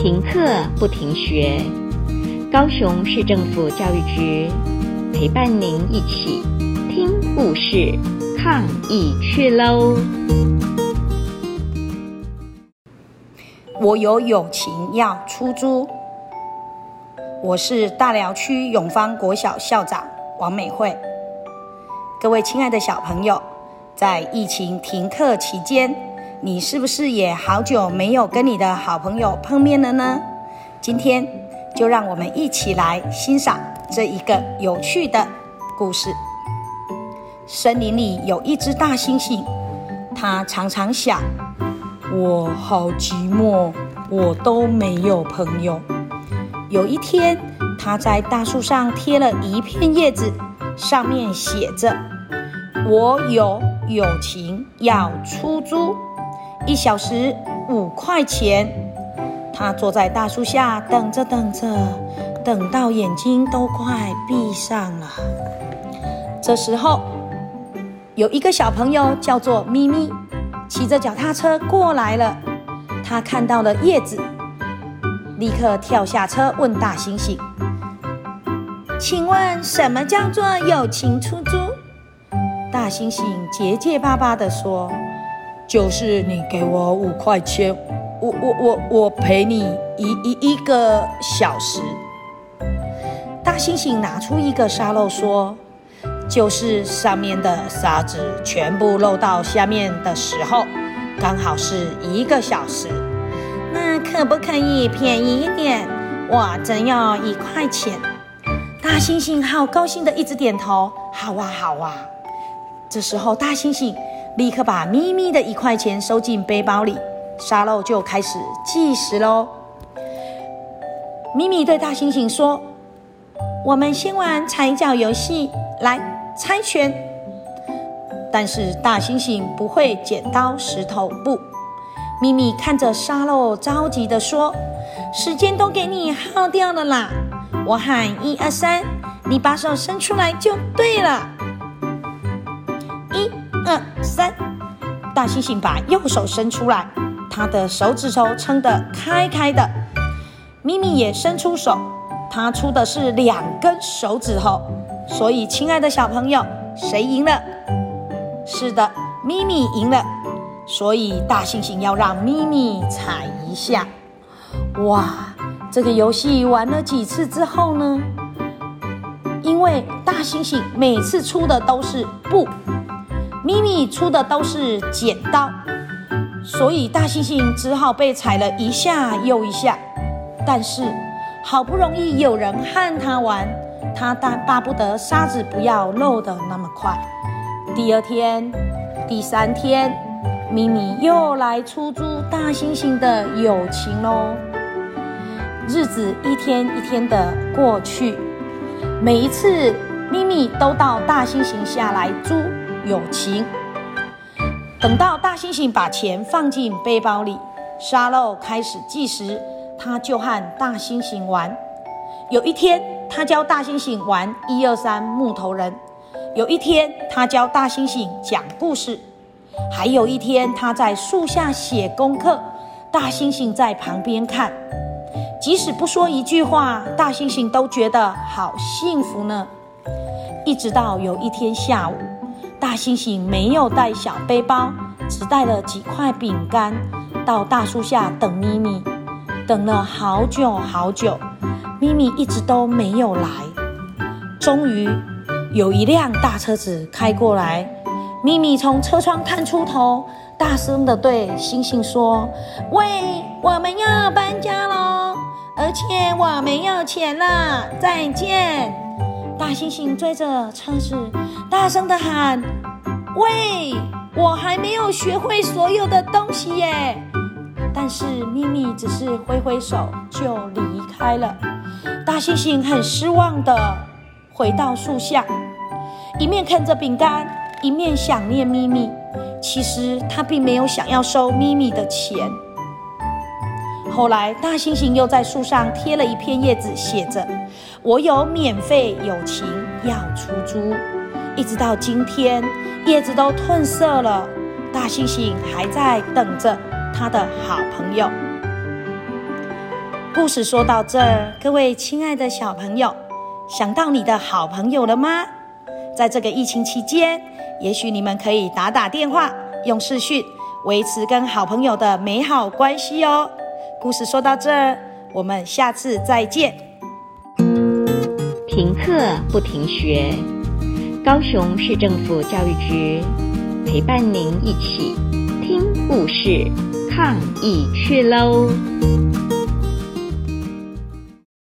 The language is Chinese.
停课不停学，高雄市政府教育局陪伴您一起听故事、抗疫去喽！我有友情要出租。我是大寮区永芳国小校长王美惠。各位亲爱的小朋友，在疫情停课期间，你是不是也好久没有跟你的好朋友碰面了呢？今天就让我们一起来欣赏这一个有趣的故事。森林里有一只大猩猩，它常常想：我好寂寞，我都没有朋友。有一天，它在大树上贴了一片叶子，上面写着：“我有友情要出租。”一小时五块钱，他坐在大树下等着等着，等到眼睛都快闭上了。这时候，有一个小朋友叫做咪咪，骑着脚踏车过来了。他看到了叶子，立刻跳下车问大猩猩：“请问什么叫做友情出租？”大猩猩结结巴巴地说。就是你给我五块钱，我我我我陪你一一一个小时。大猩猩拿出一个沙漏说：“就是上面的沙子全部漏到下面的时候，刚好是一个小时。那可不可以便宜一点？我真要一块钱。”大猩猩好高兴的一直点头：“好啊，好啊。”这时候大猩猩。立刻把咪咪的一块钱收进背包里，沙漏就开始计时喽。咪咪对大猩猩说：“我们先玩踩脚游戏，来猜拳。”但是大猩猩不会剪刀石头布。咪咪看着沙漏，着急地说：“时间都给你耗掉了啦！我喊一二三，你把手伸出来就对了。”一二三，大猩猩把右手伸出来，他的手指头撑得开开的。咪咪也伸出手，他出的是两根手指头。所以，亲爱的小朋友，谁赢了？是的，咪咪赢了。所以，大猩猩要让咪咪踩一下。哇，这个游戏玩了几次之后呢？因为大猩猩每次出的都是布。咪咪出的都是剪刀，所以大猩猩只好被踩了一下又一下。但是好不容易有人和他玩，他但巴不得沙子不要漏得那么快。第二天、第三天，咪咪又来出租大猩猩的友情喽。日子一天一天的过去，每一次咪咪都到大猩猩下来租。友情。等到大猩猩把钱放进背包里，沙漏开始计时，他就和大猩猩玩。有一天，他教大猩猩玩一二三木头人；有一天，他教大猩猩讲故事；还有一天，他在树下写功课，大猩猩在旁边看。即使不说一句话，大猩猩都觉得好幸福呢。一直到有一天下午。大猩猩没有带小背包，只带了几块饼干，到大树下等咪咪。等了好久好久，咪咪一直都没有来。终于，有一辆大车子开过来，咪咪从车窗探出头，大声地对猩猩说：“喂，我们要搬家喽，而且我没有钱了，再见。”大猩猩追着车子，大声的喊：“喂，我还没有学会所有的东西耶！”但是咪咪只是挥挥手就离开了。大猩猩很失望的回到树下，一面啃着饼干，一面想念咪咪。其实他并没有想要收咪咪的钱。后来，大猩猩又在树上贴了一片叶子，写着。我有免费友情要出租，一直到今天，叶子都褪色了，大猩猩还在等着他的好朋友。故事说到这儿，各位亲爱的小朋友，想到你的好朋友了吗？在这个疫情期间，也许你们可以打打电话，用视讯维持跟好朋友的美好关系哦。故事说到这儿，我们下次再见。停课不停学，高雄市政府教育局陪伴您一起听故事，抗疫去喽！